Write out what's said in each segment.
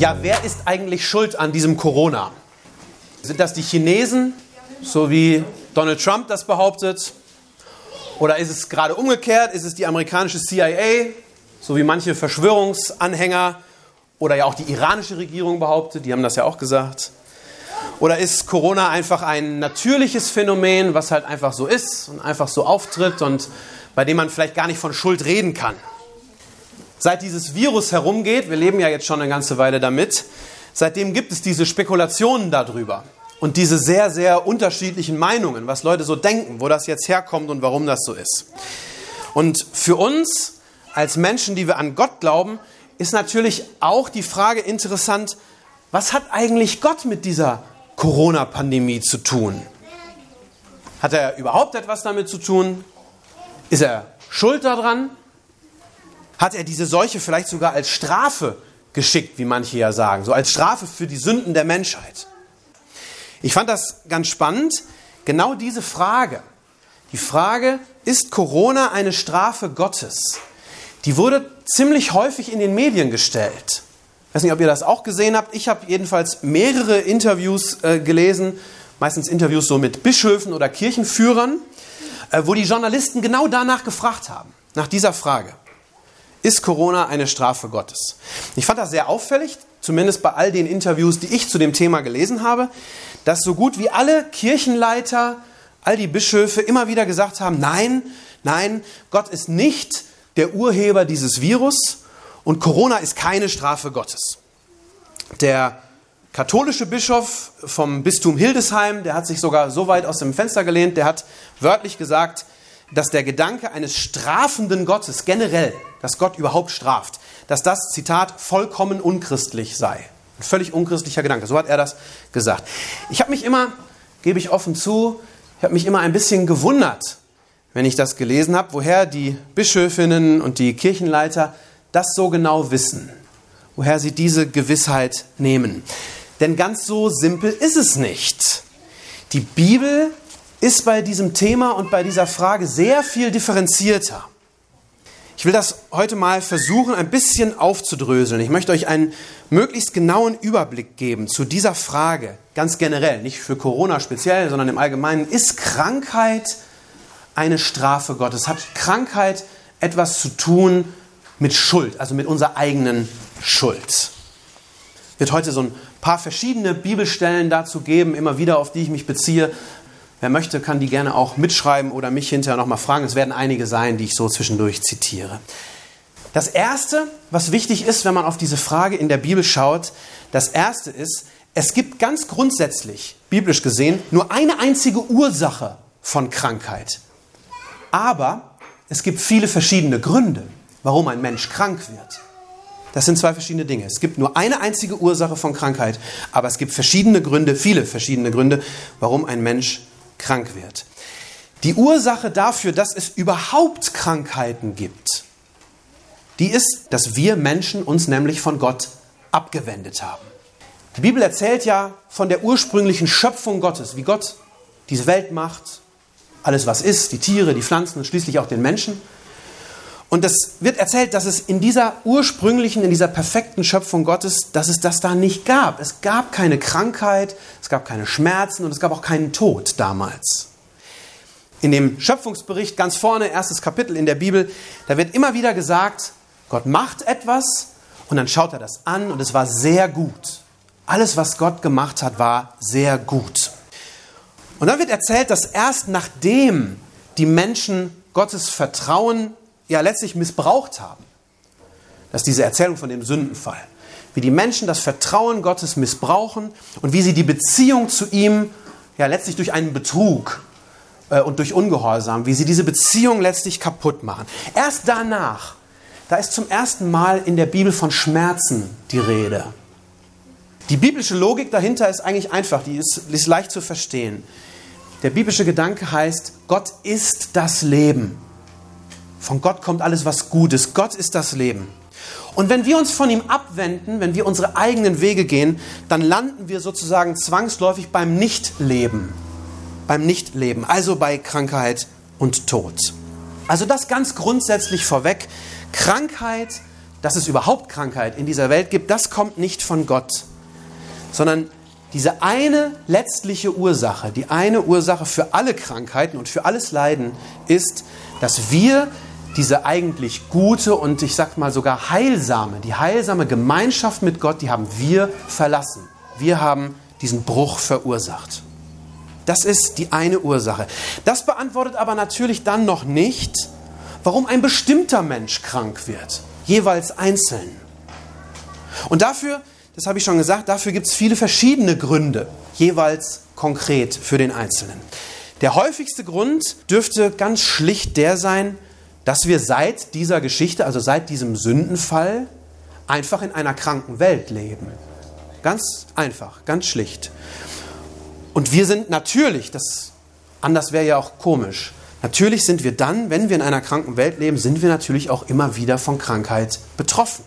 Ja, wer ist eigentlich schuld an diesem Corona? Sind das die Chinesen, so wie Donald Trump das behauptet? Oder ist es gerade umgekehrt? Ist es die amerikanische CIA, so wie manche Verschwörungsanhänger oder ja auch die iranische Regierung behauptet? Die haben das ja auch gesagt. Oder ist Corona einfach ein natürliches Phänomen, was halt einfach so ist und einfach so auftritt und bei dem man vielleicht gar nicht von Schuld reden kann? Seit dieses Virus herumgeht, wir leben ja jetzt schon eine ganze Weile damit, seitdem gibt es diese Spekulationen darüber und diese sehr, sehr unterschiedlichen Meinungen, was Leute so denken, wo das jetzt herkommt und warum das so ist. Und für uns als Menschen, die wir an Gott glauben, ist natürlich auch die Frage interessant, was hat eigentlich Gott mit dieser Corona-Pandemie zu tun? Hat er überhaupt etwas damit zu tun? Ist er schuld daran? Hat er diese Seuche vielleicht sogar als Strafe geschickt, wie manche ja sagen, so als Strafe für die Sünden der Menschheit. Ich fand das ganz spannend, genau diese Frage. Die Frage, ist Corona eine Strafe Gottes? Die wurde ziemlich häufig in den Medien gestellt. Ich weiß nicht, ob ihr das auch gesehen habt. Ich habe jedenfalls mehrere Interviews äh, gelesen, meistens Interviews so mit Bischöfen oder Kirchenführern, äh, wo die Journalisten genau danach gefragt haben, nach dieser Frage. Ist Corona eine Strafe Gottes? Ich fand das sehr auffällig, zumindest bei all den Interviews, die ich zu dem Thema gelesen habe, dass so gut wie alle Kirchenleiter, all die Bischöfe immer wieder gesagt haben, nein, nein, Gott ist nicht der Urheber dieses Virus und Corona ist keine Strafe Gottes. Der katholische Bischof vom Bistum Hildesheim, der hat sich sogar so weit aus dem Fenster gelehnt, der hat wörtlich gesagt, dass der Gedanke eines strafenden Gottes generell, dass Gott überhaupt straft, dass das, Zitat, vollkommen unchristlich sei. Ein völlig unchristlicher Gedanke. So hat er das gesagt. Ich habe mich immer, gebe ich offen zu, ich habe mich immer ein bisschen gewundert, wenn ich das gelesen habe, woher die Bischöfinnen und die Kirchenleiter das so genau wissen, woher sie diese Gewissheit nehmen. Denn ganz so simpel ist es nicht. Die Bibel ist bei diesem Thema und bei dieser Frage sehr viel differenzierter. Ich will das heute mal versuchen, ein bisschen aufzudröseln. Ich möchte euch einen möglichst genauen Überblick geben zu dieser Frage, ganz generell, nicht für Corona speziell, sondern im Allgemeinen. Ist Krankheit eine Strafe Gottes? Hat Krankheit etwas zu tun mit Schuld, also mit unserer eigenen Schuld? Wird heute so ein paar verschiedene Bibelstellen dazu geben, immer wieder, auf die ich mich beziehe. Wer möchte, kann die gerne auch mitschreiben oder mich hinterher nochmal fragen. Es werden einige sein, die ich so zwischendurch zitiere. Das Erste, was wichtig ist, wenn man auf diese Frage in der Bibel schaut, das Erste ist, es gibt ganz grundsätzlich, biblisch gesehen, nur eine einzige Ursache von Krankheit. Aber es gibt viele verschiedene Gründe, warum ein Mensch krank wird. Das sind zwei verschiedene Dinge. Es gibt nur eine einzige Ursache von Krankheit, aber es gibt verschiedene Gründe, viele verschiedene Gründe, warum ein Mensch krank wird. Die Ursache dafür, dass es überhaupt Krankheiten gibt, die ist, dass wir Menschen uns nämlich von Gott abgewendet haben. Die Bibel erzählt ja von der ursprünglichen Schöpfung Gottes, wie Gott diese Welt macht, alles was ist, die Tiere, die Pflanzen und schließlich auch den Menschen. Und es wird erzählt, dass es in dieser ursprünglichen, in dieser perfekten Schöpfung Gottes, dass es das da nicht gab. Es gab keine Krankheit, gab keine Schmerzen und es gab auch keinen Tod damals. In dem Schöpfungsbericht ganz vorne, erstes Kapitel in der Bibel, da wird immer wieder gesagt, Gott macht etwas und dann schaut er das an und es war sehr gut. Alles, was Gott gemacht hat, war sehr gut. Und dann wird erzählt, dass erst nachdem die Menschen Gottes Vertrauen ja letztlich missbraucht haben. Das ist diese Erzählung von dem Sündenfall. Wie die Menschen das Vertrauen Gottes missbrauchen und wie sie die Beziehung zu ihm ja letztlich durch einen Betrug äh, und durch Ungehorsam, wie sie diese Beziehung letztlich kaputt machen. Erst danach, da ist zum ersten Mal in der Bibel von Schmerzen die Rede. Die biblische Logik dahinter ist eigentlich einfach, die ist, ist leicht zu verstehen. Der biblische Gedanke heißt, Gott ist das Leben. Von Gott kommt alles, was gut ist. Gott ist das Leben. Und wenn wir uns von ihm abwenden, wenn wir unsere eigenen Wege gehen, dann landen wir sozusagen zwangsläufig beim Nichtleben. Beim Nichtleben, also bei Krankheit und Tod. Also das ganz grundsätzlich vorweg. Krankheit, dass es überhaupt Krankheit in dieser Welt gibt, das kommt nicht von Gott, sondern diese eine letztliche Ursache, die eine Ursache für alle Krankheiten und für alles Leiden ist, dass wir diese eigentlich gute und ich sag mal sogar heilsame, die heilsame Gemeinschaft mit Gott, die haben wir verlassen. Wir haben diesen Bruch verursacht. Das ist die eine Ursache. Das beantwortet aber natürlich dann noch nicht, warum ein bestimmter Mensch krank wird, jeweils einzeln. Und dafür, das habe ich schon gesagt, dafür gibt es viele verschiedene Gründe, jeweils konkret für den Einzelnen. Der häufigste Grund dürfte ganz schlicht der sein, dass wir seit dieser Geschichte, also seit diesem Sündenfall, einfach in einer kranken Welt leben. Ganz einfach, ganz schlicht. Und wir sind natürlich, das anders wäre ja auch komisch, natürlich sind wir dann, wenn wir in einer kranken Welt leben, sind wir natürlich auch immer wieder von Krankheit betroffen.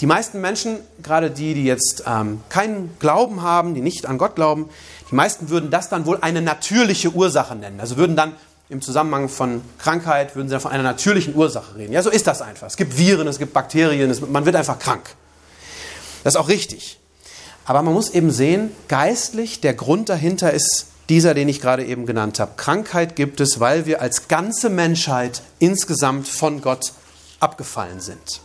Die meisten Menschen, gerade die, die jetzt ähm, keinen Glauben haben, die nicht an Gott glauben, die meisten würden das dann wohl eine natürliche Ursache nennen. Also würden dann im Zusammenhang von Krankheit würden sie von einer natürlichen Ursache reden. Ja, so ist das einfach. Es gibt Viren, es gibt Bakterien, es, man wird einfach krank. Das ist auch richtig. Aber man muss eben sehen, geistlich, der Grund dahinter ist dieser, den ich gerade eben genannt habe. Krankheit gibt es, weil wir als ganze Menschheit insgesamt von Gott abgefallen sind.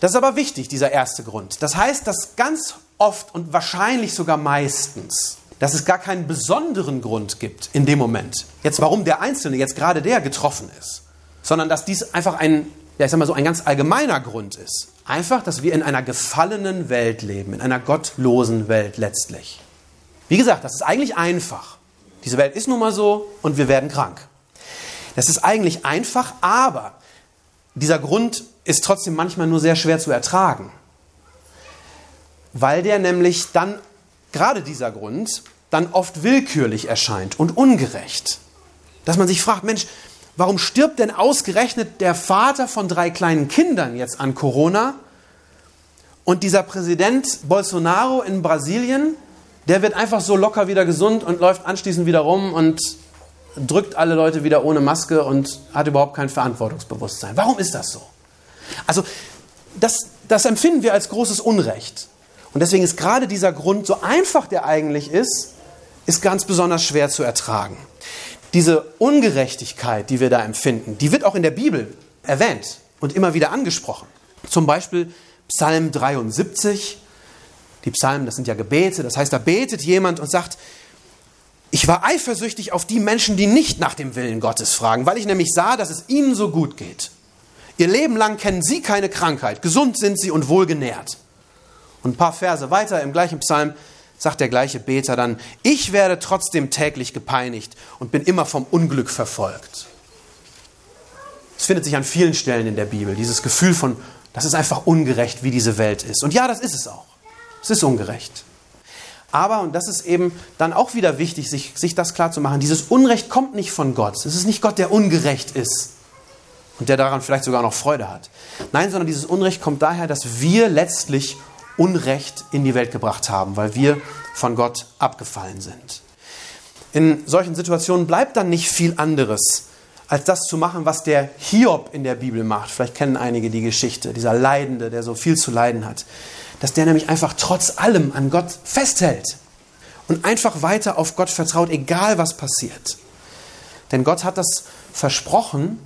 Das ist aber wichtig, dieser erste Grund. Das heißt, dass ganz oft und wahrscheinlich sogar meistens dass es gar keinen besonderen Grund gibt in dem Moment, jetzt warum der Einzelne, jetzt gerade der getroffen ist, sondern dass dies einfach ein, ja, ich sag mal so, ein ganz allgemeiner Grund ist. Einfach, dass wir in einer gefallenen Welt leben, in einer gottlosen Welt letztlich. Wie gesagt, das ist eigentlich einfach. Diese Welt ist nun mal so und wir werden krank. Das ist eigentlich einfach, aber dieser Grund ist trotzdem manchmal nur sehr schwer zu ertragen. Weil der nämlich dann gerade dieser Grund dann oft willkürlich erscheint und ungerecht. Dass man sich fragt, Mensch, warum stirbt denn ausgerechnet der Vater von drei kleinen Kindern jetzt an Corona? Und dieser Präsident Bolsonaro in Brasilien, der wird einfach so locker wieder gesund und läuft anschließend wieder rum und drückt alle Leute wieder ohne Maske und hat überhaupt kein Verantwortungsbewusstsein. Warum ist das so? Also das, das empfinden wir als großes Unrecht. Und deswegen ist gerade dieser Grund, so einfach der eigentlich ist, ist ganz besonders schwer zu ertragen. Diese Ungerechtigkeit, die wir da empfinden, die wird auch in der Bibel erwähnt und immer wieder angesprochen. Zum Beispiel Psalm 73. Die Psalmen, das sind ja Gebete. Das heißt, da betet jemand und sagt, ich war eifersüchtig auf die Menschen, die nicht nach dem Willen Gottes fragen, weil ich nämlich sah, dass es ihnen so gut geht. Ihr Leben lang kennen sie keine Krankheit, gesund sind sie und wohlgenährt. Und ein paar Verse weiter im gleichen Psalm sagt der gleiche Beter dann, ich werde trotzdem täglich gepeinigt und bin immer vom Unglück verfolgt. Es findet sich an vielen Stellen in der Bibel, dieses Gefühl von, das ist einfach ungerecht, wie diese Welt ist. Und ja, das ist es auch. Es ist ungerecht. Aber, und das ist eben dann auch wieder wichtig, sich, sich das klarzumachen, dieses Unrecht kommt nicht von Gott. Es ist nicht Gott, der ungerecht ist und der daran vielleicht sogar noch Freude hat. Nein, sondern dieses Unrecht kommt daher, dass wir letztlich Unrecht in die Welt gebracht haben, weil wir von Gott abgefallen sind. In solchen Situationen bleibt dann nicht viel anderes, als das zu machen, was der Hiob in der Bibel macht. Vielleicht kennen einige die Geschichte, dieser Leidende, der so viel zu leiden hat. Dass der nämlich einfach trotz allem an Gott festhält und einfach weiter auf Gott vertraut, egal was passiert. Denn Gott hat das versprochen,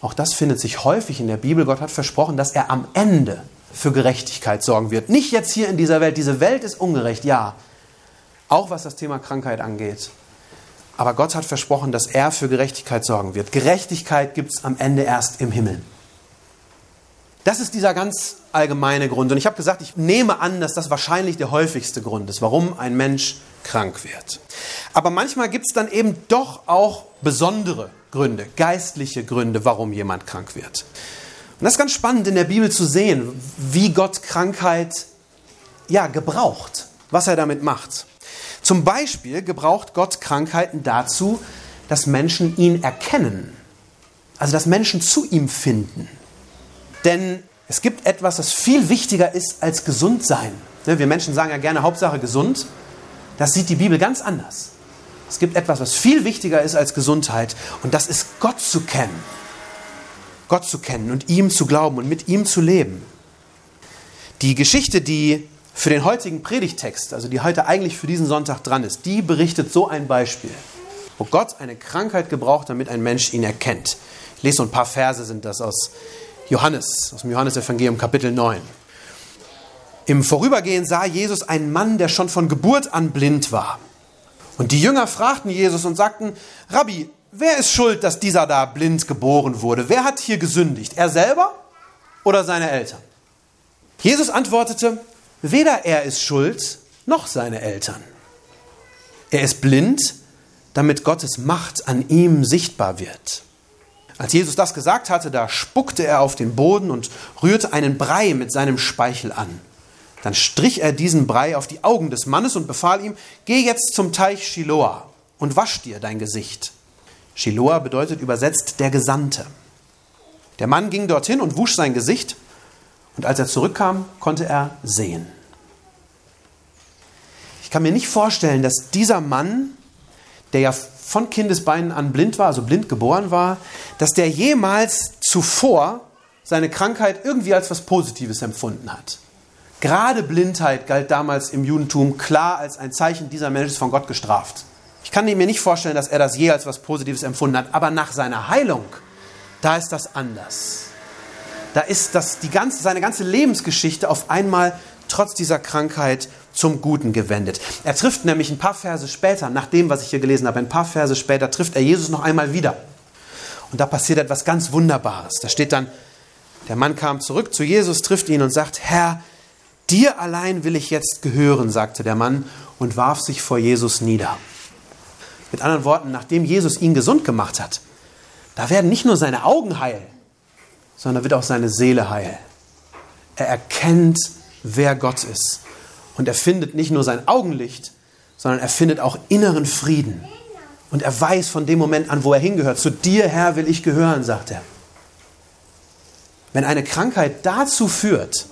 auch das findet sich häufig in der Bibel, Gott hat versprochen, dass er am Ende für Gerechtigkeit sorgen wird. Nicht jetzt hier in dieser Welt. Diese Welt ist ungerecht, ja. Auch was das Thema Krankheit angeht. Aber Gott hat versprochen, dass er für Gerechtigkeit sorgen wird. Gerechtigkeit gibt es am Ende erst im Himmel. Das ist dieser ganz allgemeine Grund. Und ich habe gesagt, ich nehme an, dass das wahrscheinlich der häufigste Grund ist, warum ein Mensch krank wird. Aber manchmal gibt es dann eben doch auch besondere Gründe, geistliche Gründe, warum jemand krank wird. Und das ist ganz spannend in der Bibel zu sehen, wie Gott Krankheit ja, gebraucht, was er damit macht. Zum Beispiel gebraucht Gott Krankheiten dazu, dass Menschen ihn erkennen. Also dass Menschen zu ihm finden. Denn es gibt etwas, das viel wichtiger ist als gesund sein. Ne, wir Menschen sagen ja gerne Hauptsache gesund. Das sieht die Bibel ganz anders. Es gibt etwas, was viel wichtiger ist als Gesundheit. Und das ist Gott zu kennen. Gott zu kennen und ihm zu glauben und mit ihm zu leben. Die Geschichte, die für den heutigen Predigtext, also die heute eigentlich für diesen Sonntag dran ist, die berichtet so ein Beispiel, wo Gott eine Krankheit gebraucht, damit ein Mensch ihn erkennt. Ich lese so ein paar Verse, sind das aus Johannes, aus dem Johannesevangelium Kapitel 9. Im Vorübergehen sah Jesus einen Mann, der schon von Geburt an blind war. Und die Jünger fragten Jesus und sagten, Rabbi, wer ist schuld, dass dieser da blind geboren wurde? Wer hat hier gesündigt? Er selber oder seine Eltern? Jesus antwortete, weder er ist schuld, noch seine Eltern. Er ist blind, damit Gottes Macht an ihm sichtbar wird. Als Jesus das gesagt hatte, da spuckte er auf den Boden und rührte einen Brei mit seinem Speichel an. Dann strich er diesen Brei auf die Augen des Mannes und befahl ihm, geh jetzt zum Teich Shiloah und wasch dir dein Gesicht. Shiloah bedeutet übersetzt der Gesandte. Der Mann ging dorthin und wusch sein Gesicht, und als er zurückkam, konnte er sehen. Ich kann mir nicht vorstellen, dass dieser Mann, der ja von Kindesbeinen an blind war, also blind geboren war, dass der jemals zuvor seine Krankheit irgendwie als was Positives empfunden hat. Gerade Blindheit galt damals im Judentum klar als ein Zeichen, dieser Mensch ist von Gott gestraft. Ich kann mir nicht vorstellen, dass er das je als was Positives empfunden hat, aber nach seiner Heilung, da ist das anders. Da ist das, die ganze, seine ganze Lebensgeschichte auf einmal trotz dieser Krankheit zum Guten gewendet. Er trifft nämlich ein paar Verse später, nach dem, was ich hier gelesen habe, ein paar Verse später trifft er Jesus noch einmal wieder. Und da passiert etwas ganz Wunderbares. Da steht dann, der Mann kam zurück zu Jesus, trifft ihn und sagt, Herr, dir allein will ich jetzt gehören, sagte der Mann und warf sich vor Jesus nieder. Mit anderen Worten, nachdem Jesus ihn gesund gemacht hat, da werden nicht nur seine Augen heil, sondern wird auch seine Seele heil. Er erkennt, wer Gott ist. Und er findet nicht nur sein Augenlicht, sondern er findet auch inneren Frieden. Und er weiß von dem Moment an, wo er hingehört. Zu dir, Herr, will ich gehören, sagt er. Wenn eine Krankheit dazu führt,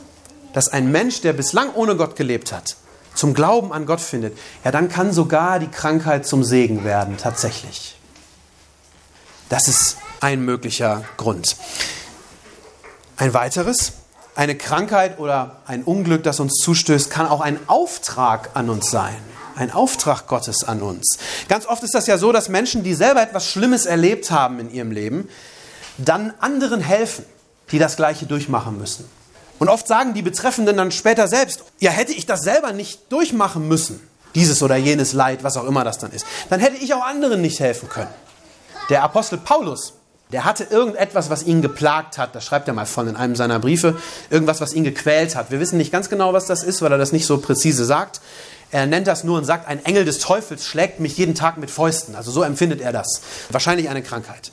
dass ein Mensch, der bislang ohne Gott gelebt hat, zum Glauben an Gott findet, ja, dann kann sogar die Krankheit zum Segen werden, tatsächlich. Das ist ein möglicher Grund. Ein weiteres, eine Krankheit oder ein Unglück, das uns zustößt, kann auch ein Auftrag an uns sein. Ein Auftrag Gottes an uns. Ganz oft ist das ja so, dass Menschen, die selber etwas Schlimmes erlebt haben in ihrem Leben, dann anderen helfen, die das Gleiche durchmachen müssen. Und oft sagen die Betreffenden dann später selbst, ja, hätte ich das selber nicht durchmachen müssen, dieses oder jenes Leid, was auch immer das dann ist, dann hätte ich auch anderen nicht helfen können. Der Apostel Paulus der hatte irgendetwas, was ihn geplagt hat. Das schreibt er mal von in einem seiner Briefe. Irgendwas, was ihn gequält hat. Wir wissen nicht ganz genau, was das ist, weil er das nicht so präzise sagt. Er nennt das nur und sagt, ein Engel des Teufels schlägt mich jeden Tag mit Fäusten. Also so empfindet er das. Wahrscheinlich eine Krankheit.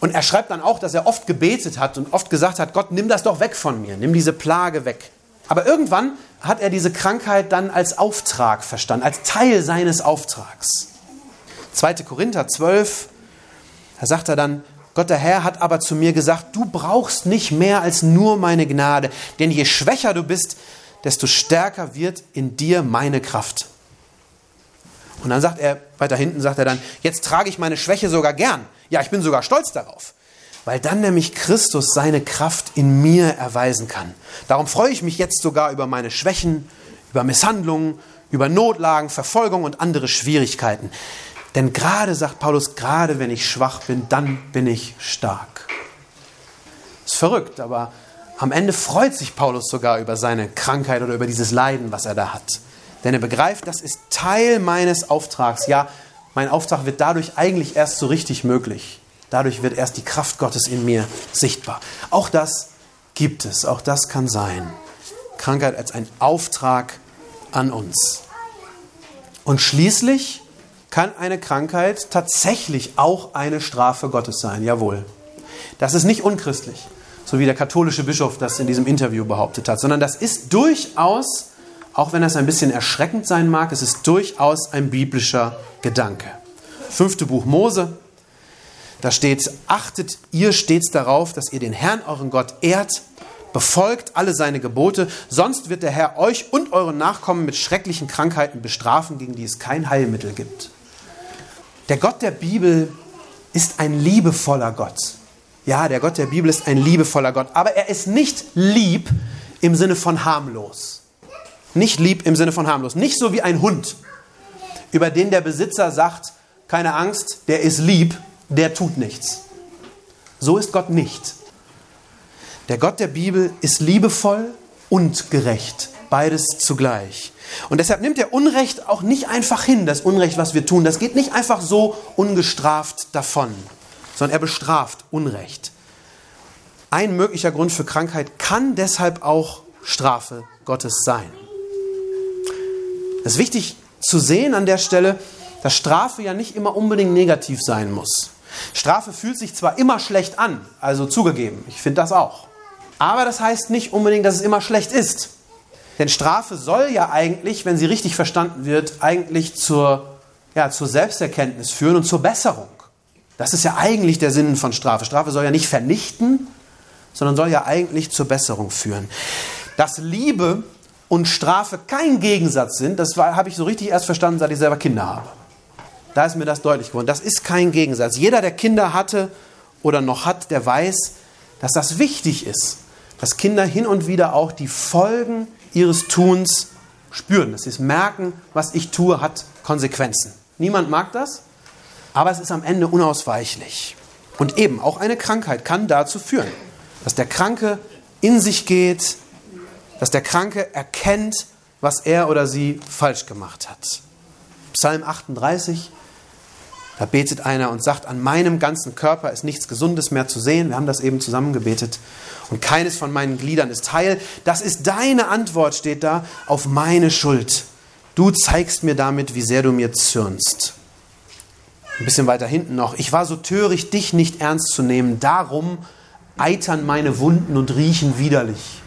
Und er schreibt dann auch, dass er oft gebetet hat und oft gesagt hat, Gott, nimm das doch weg von mir, nimm diese Plage weg. Aber irgendwann hat er diese Krankheit dann als Auftrag verstanden, als Teil seines Auftrags. 2. Korinther 12, da sagt er dann, Gott der Herr hat aber zu mir gesagt, du brauchst nicht mehr als nur meine Gnade, denn je schwächer du bist, desto stärker wird in dir meine Kraft. Und dann sagt er, weiter hinten sagt er dann, jetzt trage ich meine Schwäche sogar gern. Ja, ich bin sogar stolz darauf, weil dann nämlich Christus seine Kraft in mir erweisen kann. Darum freue ich mich jetzt sogar über meine Schwächen, über Misshandlungen, über Notlagen, Verfolgung und andere Schwierigkeiten. Denn gerade, sagt Paulus, gerade wenn ich schwach bin, dann bin ich stark. Ist verrückt, aber am Ende freut sich Paulus sogar über seine Krankheit oder über dieses Leiden, was er da hat. Denn er begreift, das ist Teil meines Auftrags. Ja, mein Auftrag wird dadurch eigentlich erst so richtig möglich. Dadurch wird erst die Kraft Gottes in mir sichtbar. Auch das gibt es, auch das kann sein. Krankheit als ein Auftrag an uns. Und schließlich kann eine Krankheit tatsächlich auch eine Strafe Gottes sein. Jawohl. Das ist nicht unchristlich, so wie der katholische Bischof das in diesem Interview behauptet hat, sondern das ist durchaus auch wenn das ein bisschen erschreckend sein mag, es ist durchaus ein biblischer Gedanke. Fünfte Buch Mose, da steht, achtet ihr stets darauf, dass ihr den Herrn, euren Gott, ehrt, befolgt alle seine Gebote, sonst wird der Herr euch und euren Nachkommen mit schrecklichen Krankheiten bestrafen, gegen die es kein Heilmittel gibt. Der Gott der Bibel ist ein liebevoller Gott. Ja, der Gott der Bibel ist ein liebevoller Gott, aber er ist nicht lieb im Sinne von harmlos. Nicht lieb im Sinne von harmlos. Nicht so wie ein Hund, über den der Besitzer sagt, keine Angst, der ist lieb, der tut nichts. So ist Gott nicht. Der Gott der Bibel ist liebevoll und gerecht, beides zugleich. Und deshalb nimmt er Unrecht auch nicht einfach hin, das Unrecht, was wir tun. Das geht nicht einfach so ungestraft davon, sondern er bestraft Unrecht. Ein möglicher Grund für Krankheit kann deshalb auch Strafe Gottes sein. Es ist wichtig zu sehen an der Stelle, dass Strafe ja nicht immer unbedingt negativ sein muss. Strafe fühlt sich zwar immer schlecht an, also zugegeben, ich finde das auch. Aber das heißt nicht unbedingt, dass es immer schlecht ist. Denn Strafe soll ja eigentlich, wenn sie richtig verstanden wird, eigentlich zur, ja, zur Selbsterkenntnis führen und zur Besserung. Das ist ja eigentlich der Sinn von Strafe. Strafe soll ja nicht vernichten, sondern soll ja eigentlich zur Besserung führen. Dass Liebe und Strafe kein Gegensatz sind, das habe ich so richtig erst verstanden, seit ich selber Kinder habe. Da ist mir das deutlich geworden. Das ist kein Gegensatz. Jeder, der Kinder hatte oder noch hat, der weiß, dass das wichtig ist, dass Kinder hin und wieder auch die Folgen ihres Tuns spüren, sie es merken, was ich tue, hat Konsequenzen. Niemand mag das, aber es ist am Ende unausweichlich. Und eben, auch eine Krankheit kann dazu führen, dass der Kranke in sich geht, dass der Kranke erkennt, was er oder sie falsch gemacht hat. Psalm 38, da betet einer und sagt, an meinem ganzen Körper ist nichts Gesundes mehr zu sehen. Wir haben das eben zusammen gebetet. Und keines von meinen Gliedern ist heil. Das ist deine Antwort, steht da, auf meine Schuld. Du zeigst mir damit, wie sehr du mir zürnst. Ein bisschen weiter hinten noch. Ich war so töricht, dich nicht ernst zu nehmen. Darum eitern meine Wunden und riechen widerlich,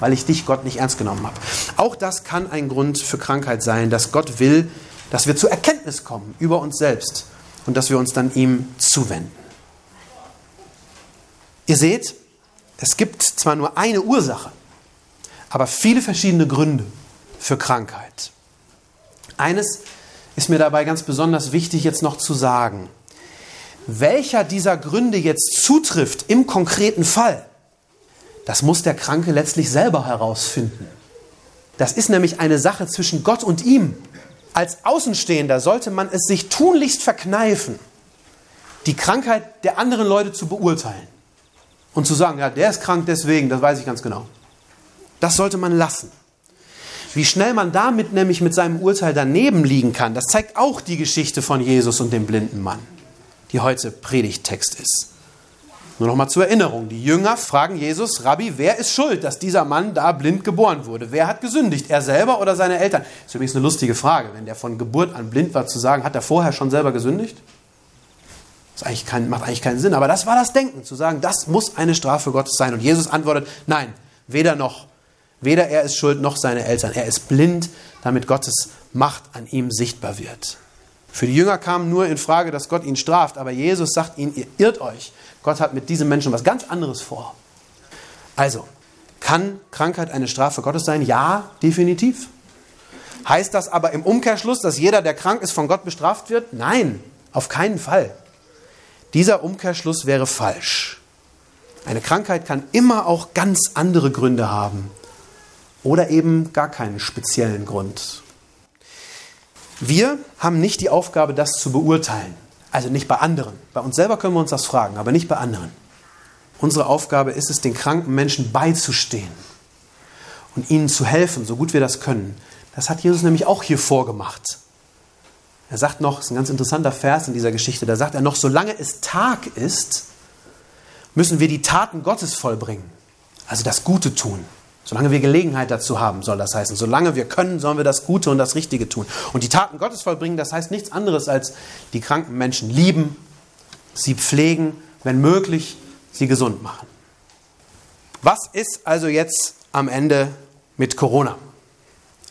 weil ich dich, Gott, nicht ernst genommen habe. Auch das kann ein Grund für Krankheit sein, dass Gott will, dass wir zur Erkenntnis kommen über uns selbst und dass wir uns dann ihm zuwenden. Ihr seht, es gibt zwar nur eine Ursache, aber viele verschiedene Gründe für Krankheit. Eines ist mir dabei ganz besonders wichtig jetzt noch zu sagen. Welcher dieser Gründe jetzt zutrifft im konkreten Fall, das muss der Kranke letztlich selber herausfinden. Das ist nämlich eine Sache zwischen Gott und ihm. Als Außenstehender sollte man es sich tunlichst verkneifen, die Krankheit der anderen Leute zu beurteilen und zu sagen, ja, der ist krank deswegen, das weiß ich ganz genau. Das sollte man lassen. Wie schnell man damit nämlich mit seinem Urteil daneben liegen kann, das zeigt auch die Geschichte von Jesus und dem blinden Mann, die heute Predigttext ist. Nur noch mal zur Erinnerung. Die Jünger fragen Jesus, Rabbi, wer ist schuld, dass dieser Mann da blind geboren wurde? Wer hat gesündigt? Er selber oder seine Eltern? Das ist übrigens eine lustige Frage, wenn der von Geburt an blind war, zu sagen, hat er vorher schon selber gesündigt? Das eigentlich kein, macht eigentlich keinen Sinn. Aber das war das Denken, zu sagen, das muss eine Strafe Gottes sein. Und Jesus antwortet, nein, weder noch. Weder er ist schuld, noch seine Eltern. Er ist blind, damit Gottes Macht an ihm sichtbar wird. Für die Jünger kam nur in Frage, dass Gott ihn straft. Aber Jesus sagt ihnen, ihr irrt euch. Gott hat mit diesem Menschen was ganz anderes vor. Also, kann Krankheit eine Strafe Gottes sein? Ja, definitiv. Heißt das aber im Umkehrschluss, dass jeder, der krank ist, von Gott bestraft wird? Nein, auf keinen Fall. Dieser Umkehrschluss wäre falsch. Eine Krankheit kann immer auch ganz andere Gründe haben oder eben gar keinen speziellen Grund. Wir haben nicht die Aufgabe, das zu beurteilen. Also nicht bei anderen. Bei uns selber können wir uns das fragen, aber nicht bei anderen. Unsere Aufgabe ist es, den kranken Menschen beizustehen und ihnen zu helfen, so gut wir das können. Das hat Jesus nämlich auch hier vorgemacht. Er sagt noch, das ist ein ganz interessanter Vers in dieser Geschichte, da sagt er noch, solange es Tag ist, müssen wir die Taten Gottes vollbringen. Also das Gute tun. Solange wir Gelegenheit dazu haben, soll das heißen. Solange wir können, sollen wir das Gute und das Richtige tun. Und die Taten Gottes vollbringen, das heißt nichts anderes als die kranken Menschen lieben, sie pflegen, wenn möglich, sie gesund machen. Was ist also jetzt am Ende mit Corona?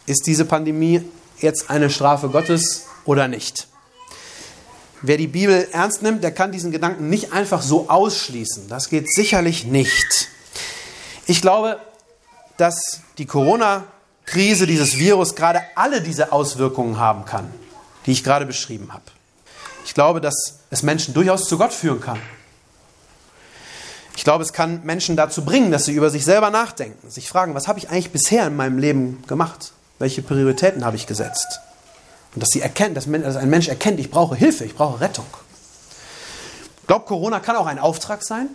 Ist diese Pandemie jetzt eine Strafe Gottes oder nicht? Wer die Bibel ernst nimmt, der kann diesen Gedanken nicht einfach so ausschließen. Das geht sicherlich nicht. Ich glaube, dass die Corona-Krise, dieses Virus, gerade alle diese Auswirkungen haben kann, die ich gerade beschrieben habe. Ich glaube, dass es Menschen durchaus zu Gott führen kann. Ich glaube, es kann Menschen dazu bringen, dass sie über sich selber nachdenken, sich fragen, was habe ich eigentlich bisher in meinem Leben gemacht? Welche Prioritäten habe ich gesetzt? Und dass sie erkennen, dass ein Mensch erkennt, ich brauche Hilfe, ich brauche Rettung. Ich glaube, Corona kann auch ein Auftrag sein,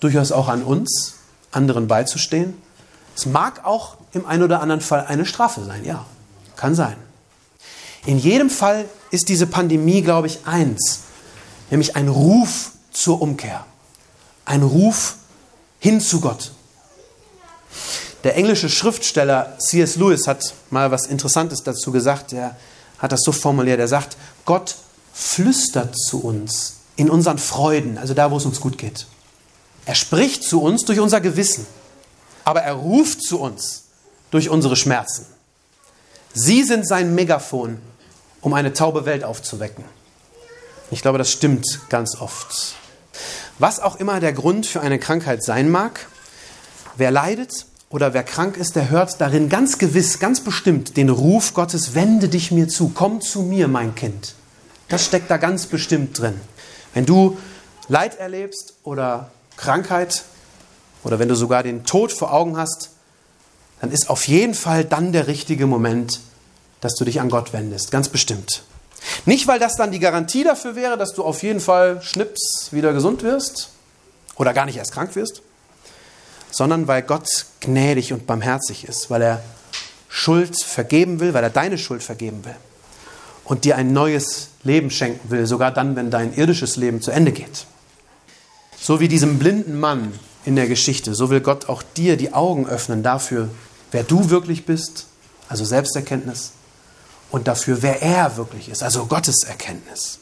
durchaus auch an uns, anderen beizustehen. Es mag auch im einen oder anderen Fall eine Strafe sein, ja, kann sein. In jedem Fall ist diese Pandemie, glaube ich, eins, nämlich ein Ruf zur Umkehr ein Ruf hin zu Gott. Der englische Schriftsteller C.S. Lewis hat mal was Interessantes dazu gesagt. Er hat das so formuliert. Er sagt, Gott flüstert zu uns in unseren Freuden, also da, wo es uns gut geht. Er spricht zu uns durch unser Gewissen, aber er ruft zu uns durch unsere Schmerzen. Sie sind sein Megafon, um eine taube Welt aufzuwecken. Ich glaube, das stimmt ganz oft. Was auch immer der Grund für eine Krankheit sein mag, wer leidet oder wer krank ist, der hört darin ganz gewiss, ganz bestimmt den Ruf Gottes, wende dich mir zu, komm zu mir, mein Kind. Das steckt da ganz bestimmt drin. Wenn du Leid erlebst oder Krankheit oder wenn du sogar den Tod vor Augen hast, dann ist auf jeden Fall dann der richtige Moment, dass du dich an Gott wendest, ganz bestimmt. Nicht, weil das dann die Garantie dafür wäre, dass du auf jeden Fall schnips wieder gesund wirst oder gar nicht erst krank wirst, sondern weil Gott gnädig und barmherzig ist, weil er Schuld vergeben will, weil er deine Schuld vergeben will und dir ein neues Leben schenken will, sogar dann, wenn dein irdisches Leben zu Ende geht. So wie diesem blinden Mann in der Geschichte, so will Gott auch dir die Augen öffnen dafür, wer du wirklich bist, also Selbsterkenntnis, und dafür, wer er wirklich ist, also Gottes Erkenntnis.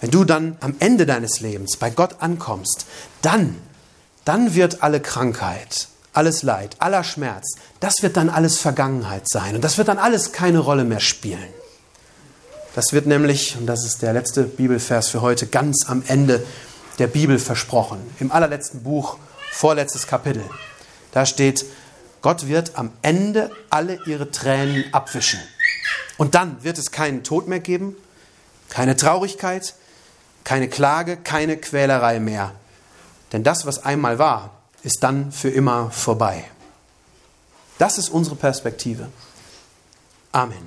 Wenn du dann am Ende deines Lebens bei Gott ankommst, dann, dann wird alle Krankheit, alles Leid, aller Schmerz, das wird dann alles Vergangenheit sein und das wird dann alles keine Rolle mehr spielen. Das wird nämlich, und das ist der letzte Bibelvers für heute, ganz am Ende der Bibel versprochen. Im allerletzten Buch, vorletztes Kapitel. Da steht, Gott wird am Ende alle ihre Tränen abwischen. Und dann wird es keinen Tod mehr geben, keine Traurigkeit, keine Klage, keine Quälerei mehr. Denn das, was einmal war, ist dann für immer vorbei. Das ist unsere Perspektive. Amen.